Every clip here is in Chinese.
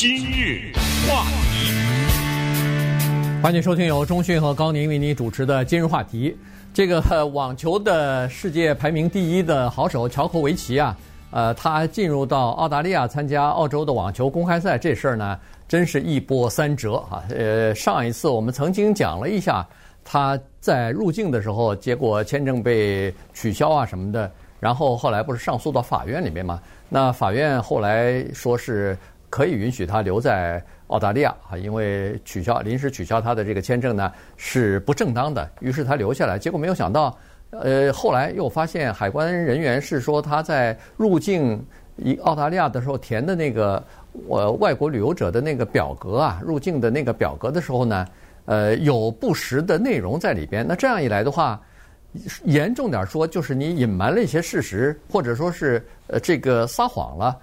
今日话题，欢迎收听由中讯和高宁为你主持的今日话题。这个网球的世界排名第一的好手乔科维奇啊，呃，他进入到澳大利亚参加澳洲的网球公开赛，这事儿呢，真是一波三折啊。呃，上一次我们曾经讲了一下他在入境的时候，结果签证被取消啊什么的，然后后来不是上诉到法院里面嘛？那法院后来说是可以允许他留在澳大利亚啊，因为取消临时取消他的这个签证呢是不正当的，于是他留下来。结果没有想到，呃，后来又发现海关人员是说他在入境一澳大利亚的时候填的那个呃外国旅游者的那个表格啊，入境的那个表格的时候呢，呃，有不实的内容在里边。那这样一来的话，严重点说，就是你隐瞒了一些事实，或者说是呃这个撒谎了。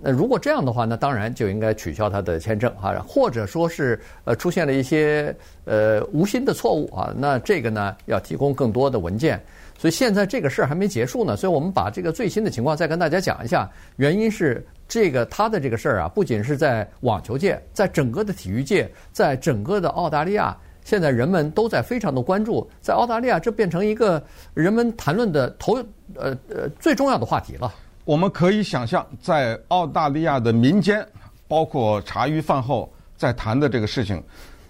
那如果这样的话，那当然就应该取消他的签证啊，或者说是呃出现了一些呃无心的错误啊，那这个呢要提供更多的文件。所以现在这个事儿还没结束呢，所以我们把这个最新的情况再跟大家讲一下。原因是这个他的这个事儿啊，不仅是在网球界，在整个的体育界，在整个的澳大利亚，现在人们都在非常的关注，在澳大利亚这变成一个人们谈论的头呃呃最重要的话题了。我们可以想象，在澳大利亚的民间，包括茶余饭后在谈的这个事情，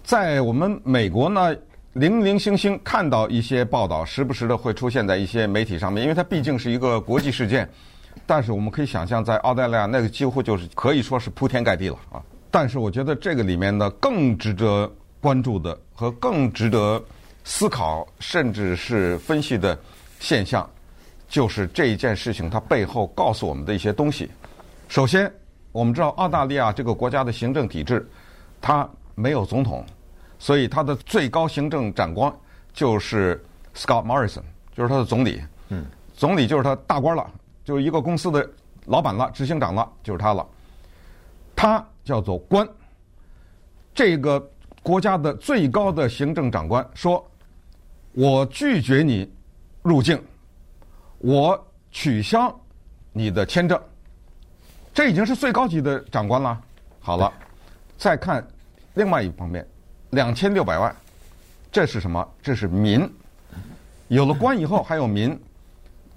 在我们美国呢，零零星星看到一些报道，时不时的会出现在一些媒体上面，因为它毕竟是一个国际事件。但是我们可以想象，在澳大利亚那个几乎就是可以说是铺天盖地了啊。但是我觉得这个里面呢，更值得关注的和更值得思考，甚至是分析的现象。就是这一件事情，它背后告诉我们的一些东西。首先，我们知道澳大利亚这个国家的行政体制，它没有总统，所以它的最高行政长官就是 Scott Morrison，就是他的总理。嗯，总理就是他大官了，就是一个公司的老板了、执行长了，就是他了。他叫做官。这个国家的最高的行政长官说：“我拒绝你入境。”我取消你的签证，这已经是最高级的长官了。好了，再看另外一方面，两千六百万，这是什么？这是民。有了官以后，还有民，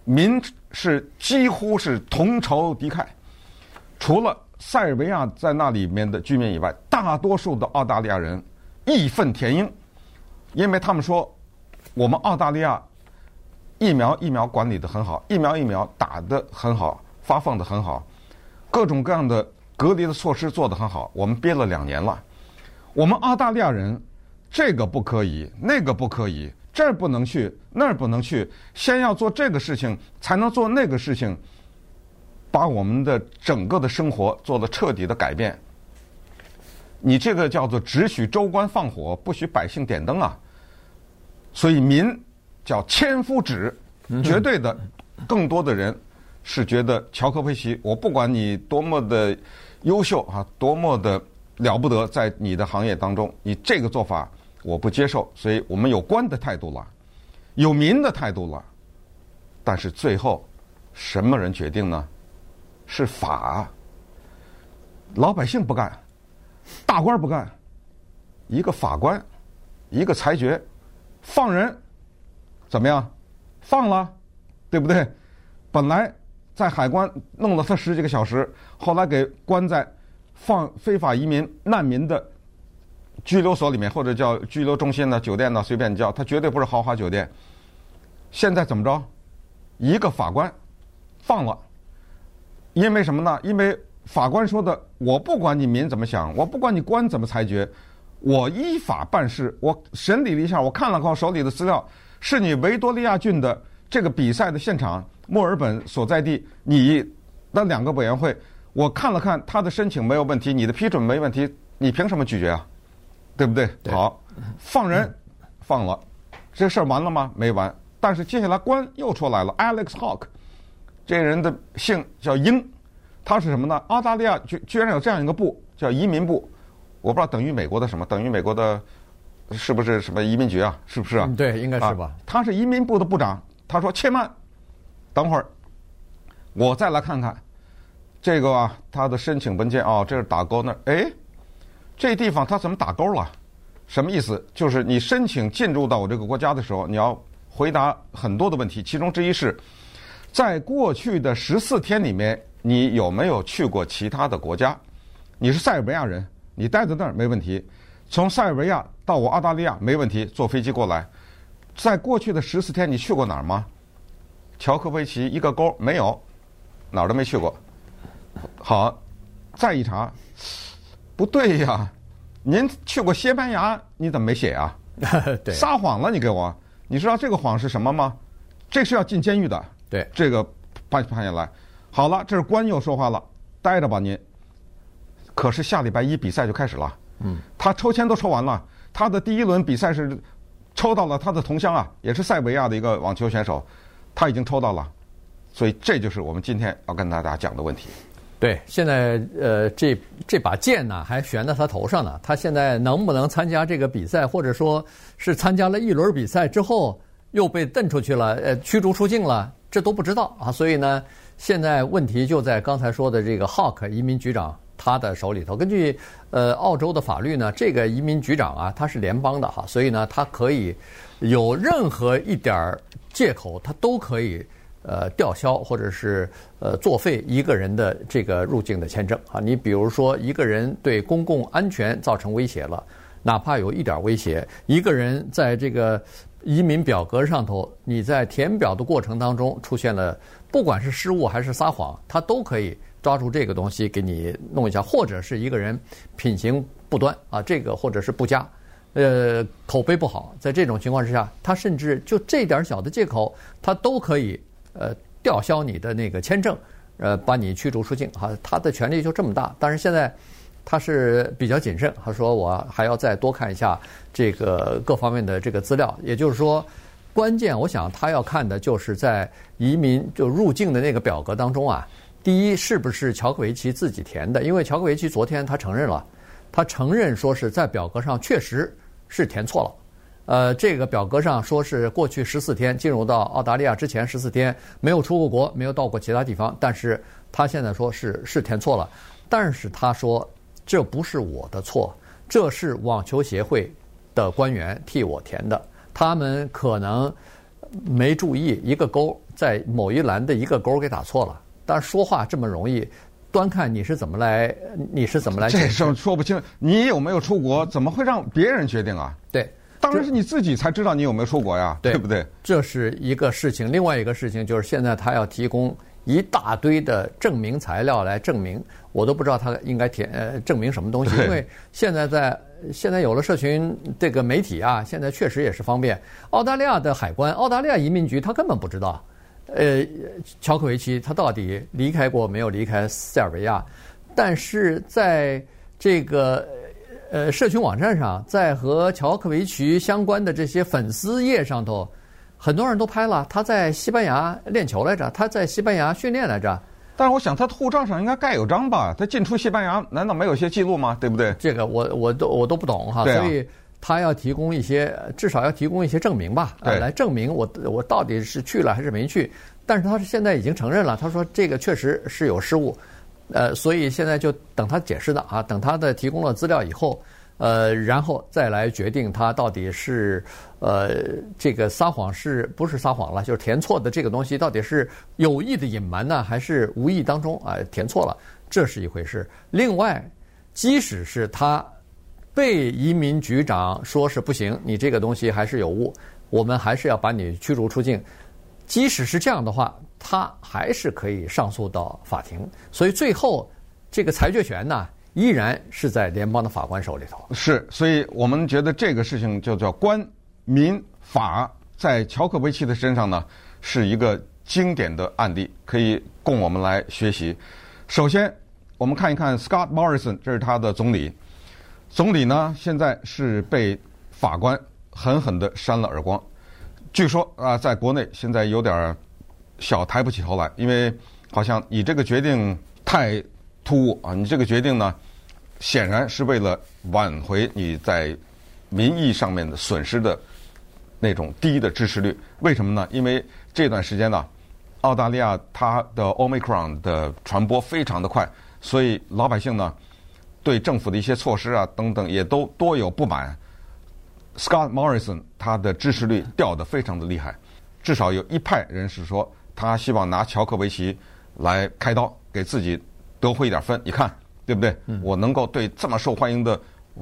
民是几乎是同仇敌忾。除了塞尔维亚在那里面的居民以外，大多数的澳大利亚人义愤填膺，因为他们说我们澳大利亚。疫苗疫苗管理得很好，疫苗疫苗打得很好，发放得很好，各种各样的隔离的措施做得很好。我们憋了两年了，我们澳大利亚人这个不可以，那个不可以，这儿不能去，那儿不能去，先要做这个事情，才能做那个事情，把我们的整个的生活做了彻底的改变。你这个叫做只许州官放火，不许百姓点灯啊！所以民。叫千夫指，绝对的，更多的人是觉得乔科维奇，我不管你多么的优秀啊，多么的了不得，在你的行业当中，你这个做法我不接受。所以我们有官的态度了，有民的态度了，但是最后什么人决定呢？是法，老百姓不干，大官不干，一个法官，一个裁决，放人。怎么样？放了，对不对？本来在海关弄了他十几个小时，后来给关在放非法移民难民的拘留所里面，或者叫拘留中心呢、酒店呢，随便叫，他绝对不是豪华酒店。现在怎么着？一个法官放了，因为什么呢？因为法官说的，我不管你民怎么想，我不管你官怎么裁决，我依法办事。我审理了一下，我看了看我手里的资料。是你维多利亚郡的这个比赛的现场，墨尔本所在地，你的两个委员会，我看了看他的申请没有问题，你的批准没问题，你凭什么拒绝啊？对不对？对好，放人，放了，这事儿完了吗？没完。但是接下来官又出来了，Alex Hawke，这人的姓叫英，他是什么呢？澳大利亚居居然有这样一个部叫移民部，我不知道等于美国的什么，等于美国的。是不是什么移民局啊？是不是啊？嗯，对，应该是吧。啊，他是移民部的部长，他说：“且慢，等会儿，我再来看看这个啊，他的申请文件啊，这是打勾那儿，哎，这地方他怎么打勾了？什么意思？就是你申请进入到我这个国家的时候，你要回答很多的问题，其中之一是，在过去的十四天里面，你有没有去过其他的国家？你是塞尔维亚人，你待在那儿没问题。从塞尔维亚到我澳大利亚没问题，坐飞机过来。在过去的十四天，你去过哪儿吗？乔科维奇一个勾没有，哪儿都没去过。好，再一查，不对呀，您去过西班牙，你怎么没写啊？对，撒谎了，你给我，你知道这个谎是什么吗？这是要进监狱的。对，这个判判下来，好了，这是官又说话了，待着吧您。可是下礼拜一比赛就开始了，嗯，他抽签都抽完了，他的第一轮比赛是抽到了他的同乡啊，也是塞维亚的一个网球选手，他已经抽到了，所以这就是我们今天要跟大家讲的问题。对，现在呃，这这把剑呢还悬在他头上呢。他现在能不能参加这个比赛，或者说是参加了一轮比赛之后又被蹬出去了，呃，驱逐出境了，这都不知道啊。所以呢，现在问题就在刚才说的这个 Hawk 移民局长他的手里头。根据呃澳洲的法律呢，这个移民局长啊，他是联邦的哈，所以呢，他可以有任何一点借口，他都可以。呃，吊销或者是呃作废一个人的这个入境的签证啊，你比如说一个人对公共安全造成威胁了，哪怕有一点威胁，一个人在这个移民表格上头，你在填表的过程当中出现了，不管是失误还是撒谎，他都可以抓住这个东西给你弄一下，或者是一个人品行不端啊，这个或者是不佳，呃，口碑不好，在这种情况之下，他甚至就这点小的借口，他都可以。呃，吊销你的那个签证，呃，把你驱逐出境，哈，他的权力就这么大。但是现在他是比较谨慎，他说我还要再多看一下这个各方面的这个资料。也就是说，关键我想他要看的就是在移民就入境的那个表格当中啊，第一是不是乔克维奇自己填的？因为乔克维奇昨天他承认了，他承认说是在表格上确实是填错了。呃，这个表格上说是过去十四天进入到澳大利亚之前十四天没有出过国，没有到过其他地方，但是他现在说是是填错了，但是他说这不是我的错，这是网球协会的官员替我填的，他们可能没注意一个勾在某一栏的一个勾给打错了，但是说话这么容易，端看你是怎么来，你是怎么来。这事说不清，你有没有出国，怎么会让别人决定啊？对。当然是你自己才知道你有没有出国呀，对，对不对？这是一个事情。另外一个事情就是，现在他要提供一大堆的证明材料来证明，我都不知道他应该填呃证明什么东西。因为现在在现在有了社群这个媒体啊，现在确实也是方便。澳大利亚的海关、澳大利亚移民局，他根本不知道，呃，乔克维奇他到底离开过没有离开塞尔维亚，但是在这个。呃，社群网站上，在和乔克维奇相关的这些粉丝页上头，很多人都拍了他在西班牙练球来着，他在西班牙训练来着。但是我想，他的护照上应该盖有章吧？他进出西班牙难道没有一些记录吗？对不对？这个我我都我都不懂哈，所以他要提供一些，至少要提供一些证明吧，呃，来证明我我到底是去了还是没去。但是他是现在已经承认了，他说这个确实是有失误。呃，所以现在就等他解释的啊，等他的提供了资料以后，呃，然后再来决定他到底是呃这个撒谎是不是撒谎了，就是填错的这个东西到底是有意的隐瞒呢，还是无意当中啊填错了，这是一回事。另外，即使是他被移民局长说是不行，你这个东西还是有误，我们还是要把你驱逐出境。即使是这样的话。他还是可以上诉到法庭，所以最后这个裁决权呢，依然是在联邦的法官手里头。是，所以我们觉得这个事情就叫官民法，在乔克维奇的身上呢，是一个经典的案例，可以供我们来学习。首先，我们看一看 Scott Morrison，这是他的总理。总理呢，现在是被法官狠狠地扇了耳光。据说啊，在国内现在有点。小抬不起头来，因为好像你这个决定太突兀啊！你这个决定呢，显然是为了挽回你在民意上面的损失的那种低的支持率。为什么呢？因为这段时间呢，澳大利亚它的 Omicron 的传播非常的快，所以老百姓呢对政府的一些措施啊等等也都多有不满。Scott Morrison 他的支持率掉得非常的厉害，至少有一派人士说他希望拿乔克维奇来开刀，给自己得回一点分。你看对不对？我能够对这么受欢迎的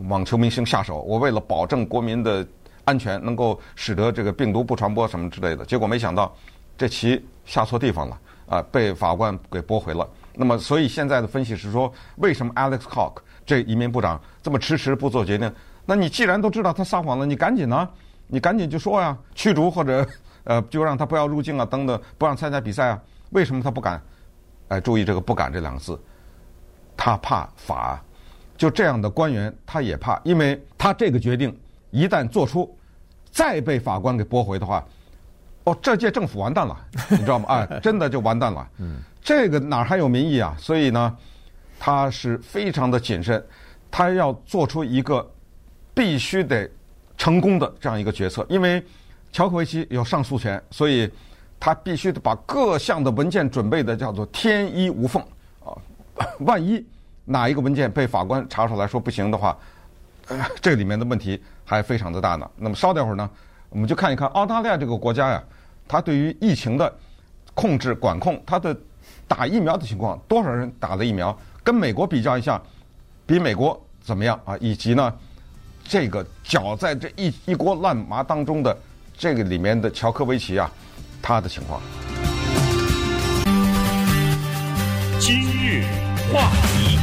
网球明星下手，我为了保证国民的安全，能够使得这个病毒不传播什么之类的。结果没想到这棋下错地方了啊，被法官给驳回了。那么所以现在的分析是说，为什么 Alex Cock 这移民部长这么迟迟不做决定？那你既然都知道他撒谎了，你赶紧呢？你赶紧就说呀，驱逐或者呃，就让他不要入境啊，等等，不让参加比赛啊？为什么他不敢？哎，注意这个“不敢”这两个字，他怕法。就这样的官员，他也怕，因为他这个决定一旦做出，再被法官给驳回的话，哦，这届政府完蛋了，你知道吗？哎，真的就完蛋了。嗯，这个哪还有民意啊？所以呢，他是非常的谨慎，他要做出一个。必须得成功的这样一个决策，因为乔科维奇有上诉权，所以他必须得把各项的文件准备的叫做天衣无缝啊。万一哪一个文件被法官查出来说不行的话，呃，这里面的问题还非常的大呢。那么稍等会儿呢，我们就看一看澳大利亚这个国家呀，它对于疫情的控制管控，它的打疫苗的情况，多少人打了疫苗，跟美国比较一下，比美国怎么样啊？以及呢？这个搅在这一一锅烂麻当中的这个里面的乔科维奇啊，他的情况。今日话题，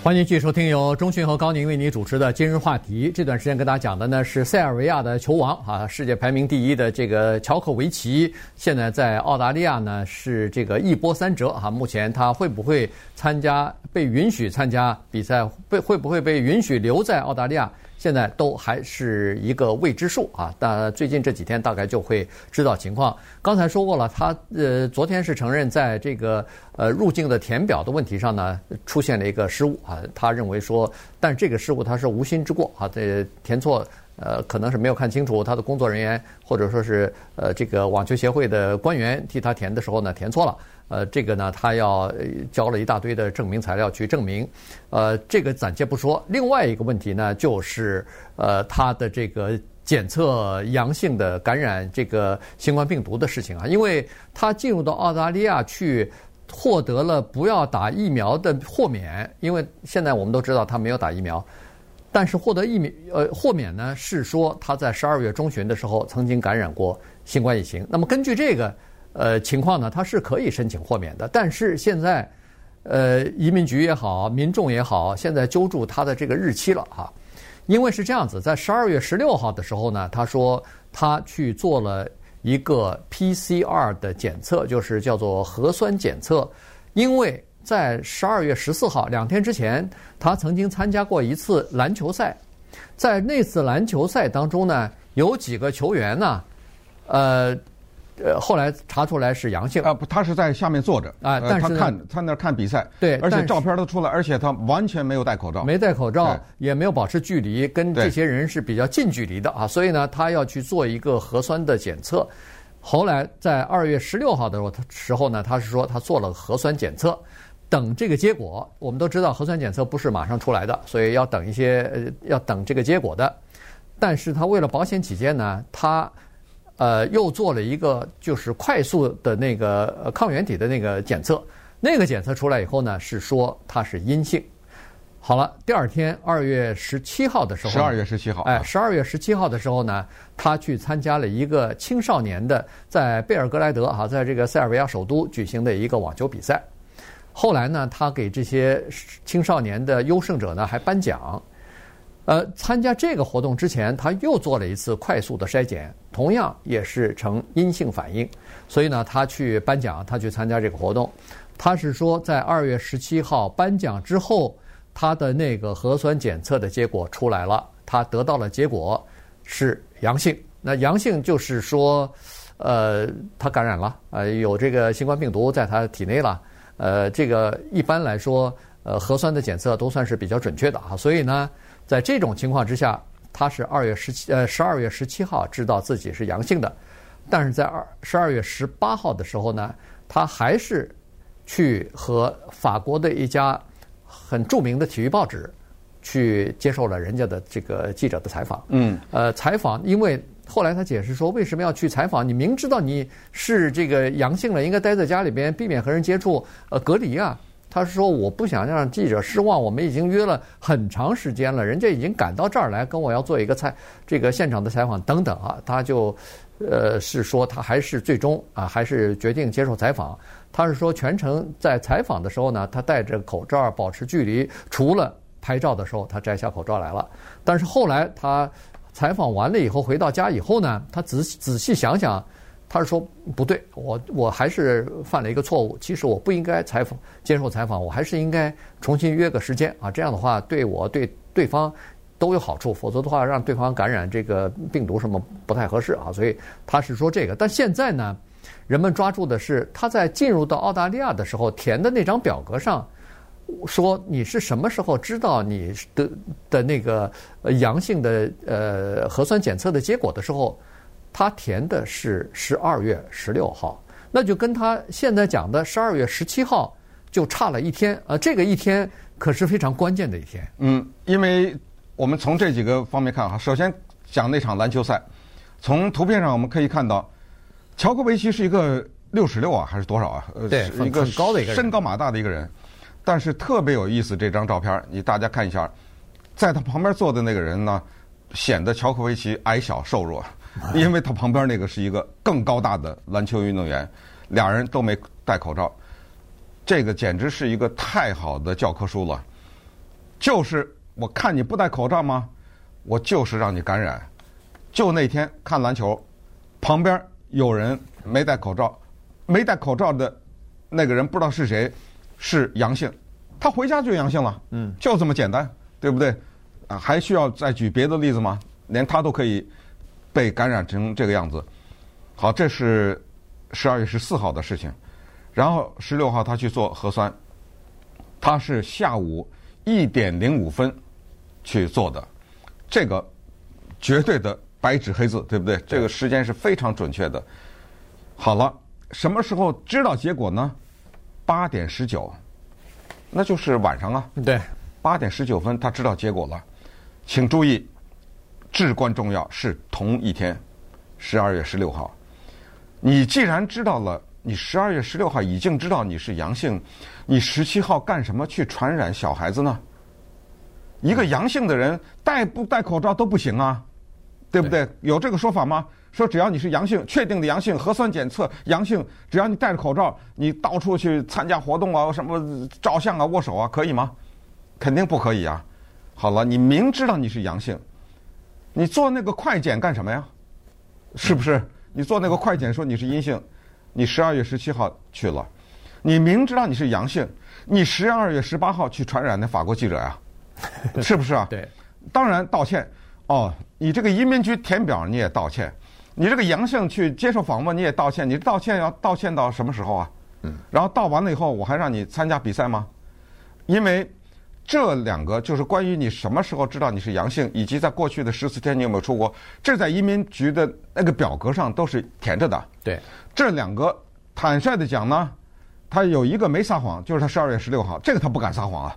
欢迎继续收听由中讯和高宁为你主持的今日话题。这段时间跟大家讲的呢是塞尔维亚的球王啊，世界排名第一的这个乔科维奇，现在在澳大利亚呢是这个一波三折啊。目前他会不会参加？被允许参加比赛，被会不会被允许留在澳大利亚？现在都还是一个未知数啊！但最近这几天大概就会知道情况。刚才说过了，他呃昨天是承认在这个呃入境的填表的问题上呢出现了一个失误啊。他认为说，但这个失误他是无心之过啊，这填错呃可能是没有看清楚，他的工作人员或者说是呃这个网球协会的官员替他填的时候呢填错了。呃，这个呢，他要交了一大堆的证明材料去证明，呃，这个暂且不说。另外一个问题呢，就是呃，他的这个检测阳性的感染这个新冠病毒的事情啊，因为他进入到澳大利亚去，获得了不要打疫苗的豁免，因为现在我们都知道他没有打疫苗，但是获得疫苗呃豁免呢，是说他在十二月中旬的时候曾经感染过新冠疫情。那么根据这个。呃，情况呢，他是可以申请豁免的，但是现在，呃，移民局也好，民众也好，现在揪住他的这个日期了哈，因为是这样子，在十二月十六号的时候呢，他说他去做了一个 PCR 的检测，就是叫做核酸检测，因为在十二月十四号两天之前，他曾经参加过一次篮球赛，在那次篮球赛当中呢，有几个球员呢，呃。呃，后来查出来是阳性啊，不，他是在下面坐着啊，但是他看他那看比赛，对，而且照片都出来，而且他完全没有戴口罩，没戴口罩，也没有保持距离，跟这些人是比较近距离的啊，所以呢，他要去做一个核酸的检测。后来在二月十六号的时候，他时候呢，他是说他做了核酸检测，等这个结果。我们都知道核酸检测不是马上出来的，所以要等一些，呃，要等这个结果的。但是他为了保险起见呢，他。呃，又做了一个就是快速的那个抗原体的那个检测，那个检测出来以后呢，是说它是阴性。好了，第二天二月十七号的时候，十二月十七号，哎，十二月十七号的时候呢，他去参加了一个青少年的在贝尔格莱德哈，在这个塞尔维亚首都举行的一个网球比赛。后来呢，他给这些青少年的优胜者呢还颁奖。呃，参加这个活动之前，他又做了一次快速的筛检，同样也是呈阴性反应。所以呢，他去颁奖，他去参加这个活动。他是说，在二月十七号颁奖之后，他的那个核酸检测的结果出来了，他得到了结果是阳性。那阳性就是说，呃，他感染了，呃，有这个新冠病毒在他体内了。呃，这个一般来说，呃，核酸的检测都算是比较准确的啊。所以呢。在这种情况之下，他是二月十七呃十二月十七号知道自己是阳性的，但是在二十二月十八号的时候呢，他还是去和法国的一家很著名的体育报纸去接受了人家的这个记者的采访。嗯，呃，采访，因为后来他解释说，为什么要去采访？你明知道你是这个阳性了，应该待在家里边，避免和人接触，呃，隔离啊。他是说，我不想让记者失望，我们已经约了很长时间了，人家已经赶到这儿来跟我要做一个采这个现场的采访等等啊，他就。呃，是说他还是最终啊，还是决定接受采访。他是说全程在采访的时候呢，他戴着口罩，保持距离，除了拍照的时候，他摘下口罩来了。但是后来他采访完了以后，回到家以后呢，他仔仔细想想，他是说不对，我我还是犯了一个错误。其实我不应该采访接受采访，我还是应该重新约个时间啊，这样的话对我对对方。都有好处，否则的话让对方感染这个病毒什么不太合适啊。所以他是说这个，但现在呢，人们抓住的是他在进入到澳大利亚的时候填的那张表格上，说你是什么时候知道你的的那个阳性的呃核酸检测的结果的时候，他填的是十二月十六号，那就跟他现在讲的十二月十七号就差了一天啊。这个一天可是非常关键的一天。嗯，因为。我们从这几个方面看哈，首先讲那场篮球赛，从图片上我们可以看到，乔科维奇是一个六十六啊，还是多少啊？对，一个很高的一个人，身高马大的一个人。但是特别有意思，这张照片你大家看一下，在他旁边坐的那个人呢，显得乔科维奇矮小瘦弱，因为他旁边那个是一个更高大的篮球运动员，俩人都没戴口罩，这个简直是一个太好的教科书了，就是。我看你不戴口罩吗？我就是让你感染。就那天看篮球，旁边有人没戴口罩，没戴口罩的那个人不知道是谁，是阳性，他回家就阳性了。嗯，就这么简单，对不对？啊，还需要再举别的例子吗？连他都可以被感染成这个样子。好，这是十二月十四号的事情，然后十六号他去做核酸，他是下午一点零五分。去做的，这个绝对的白纸黑字，对不对？这个时间是非常准确的。好了，什么时候知道结果呢？八点十九，那就是晚上啊。对，八点十九分他知道结果了。请注意，至关重要是同一天，十二月十六号。你既然知道了，你十二月十六号已经知道你是阳性，你十七号干什么去传染小孩子呢？一个阳性的人戴不戴口罩都不行啊，对不对？有这个说法吗？说只要你是阳性，确定的阳性，核酸检测阳性，只要你戴着口罩，你到处去参加活动啊，什么照相啊、握手啊，可以吗？肯定不可以啊！好了，你明知道你是阳性，你做那个快检干什么呀？是不是？你做那个快检说你是阴性，你十二月十七号去了，你明知道你是阳性，你十二月十八号去传染那法国记者呀？是不是啊？对，当然道歉。哦，你这个移民局填表你也道歉，你这个阳性去接受访问你也道歉，你道歉要道歉到什么时候啊？嗯。然后道完了以后，我还让你参加比赛吗？因为这两个就是关于你什么时候知道你是阳性，以及在过去的十四天你有没有出国，这在移民局的那个表格上都是填着的。对，这两个坦率的讲呢，他有一个没撒谎，就是他十二月十六号，这个他不敢撒谎啊。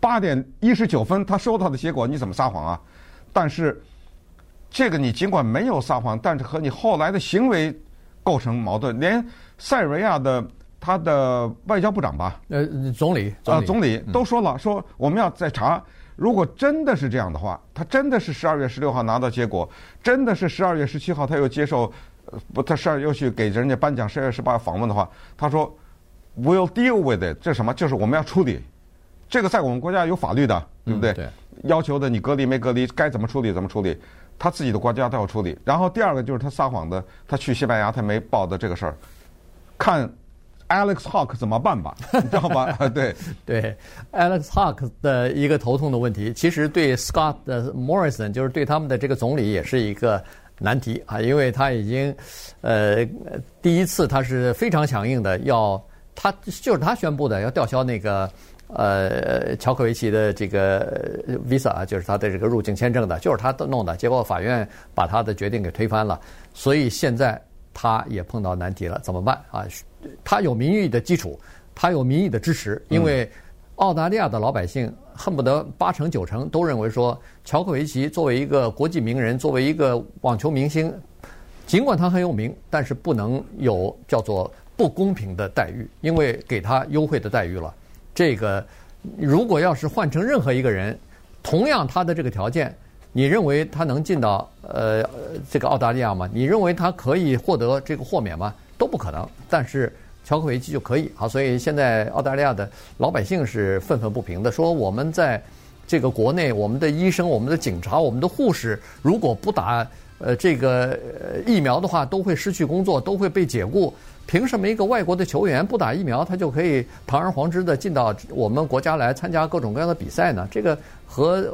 八点一十九分，他收到的结果，你怎么撒谎啊？但是，这个你尽管没有撒谎，但是和你后来的行为构成矛盾。连塞尔维亚的他的外交部长吧，呃，总理啊，总理都说了，说我们要再查。如果真的是这样的话，他真的是十二月十六号拿到结果，真的是十二月十七号他又接受，不，他十二又去给人家颁奖，十二月十八号访问的话，他说 We'll deal with it，这什么？就是我们要处理。这个在我们国家有法律的，对不对？嗯、对，要求的你隔离没隔离，该怎么处理怎么处理，他自己的国家都要处理。然后第二个就是他撒谎的，他去西班牙他没报的这个事儿，看 Alex Hawke 怎么办吧，你知道吧？对对，Alex Hawke 的一个头痛的问题，其实对 Scott Morrison 就是对他们的这个总理也是一个难题啊，因为他已经呃第一次他是非常强硬的，要他就是他宣布的要吊销那个。呃，乔科维奇的这个 visa 啊，就是他的这个入境签证的，就是他弄的，结果法院把他的决定给推翻了。所以现在他也碰到难题了，怎么办啊？他有民意的基础，他有民意的支持，因为澳大利亚的老百姓恨不得八成九成都认为说，乔科维奇作为一个国际名人，作为一个网球明星，尽管他很有名，但是不能有叫做不公平的待遇，因为给他优惠的待遇了。这个如果要是换成任何一个人，同样他的这个条件。你认为他能进到呃这个澳大利亚吗？你认为他可以获得这个豁免吗？都不可能。但是乔科维奇就可以啊，所以现在澳大利亚的老百姓是愤愤不平的，说我们在这个国内，我们的医生、我们的警察、我们的护士，如果不打呃这个疫苗的话，都会失去工作，都会被解雇。凭什么一个外国的球员不打疫苗，他就可以堂而皇之的进到我们国家来参加各种各样的比赛呢？这个和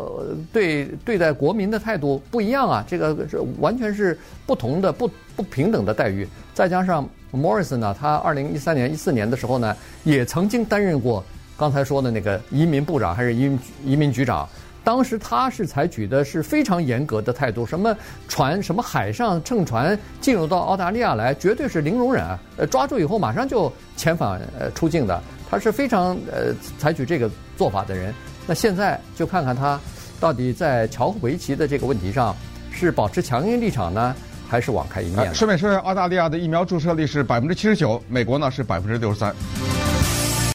对对待国民的态度不一样啊！这个是完全是不同的、不不平等的待遇。再加上 Morris 呢，他二零一三年、一四年的时候呢，也曾经担任过刚才说的那个移民部长还是移民移民局长。当时他是采取的是非常严格的态度，什么船、什么海上乘船进入到澳大利亚来，绝对是零容忍！呃，抓住以后马上就遣返出境的，他是非常呃采取这个做法的人。那现在就看看他到底在乔维奇的这个问题上是保持强硬立场呢，还是网开一面？顺便说一下，澳大利亚的疫苗注射率是百分之七十九，美国呢是百分之六十三。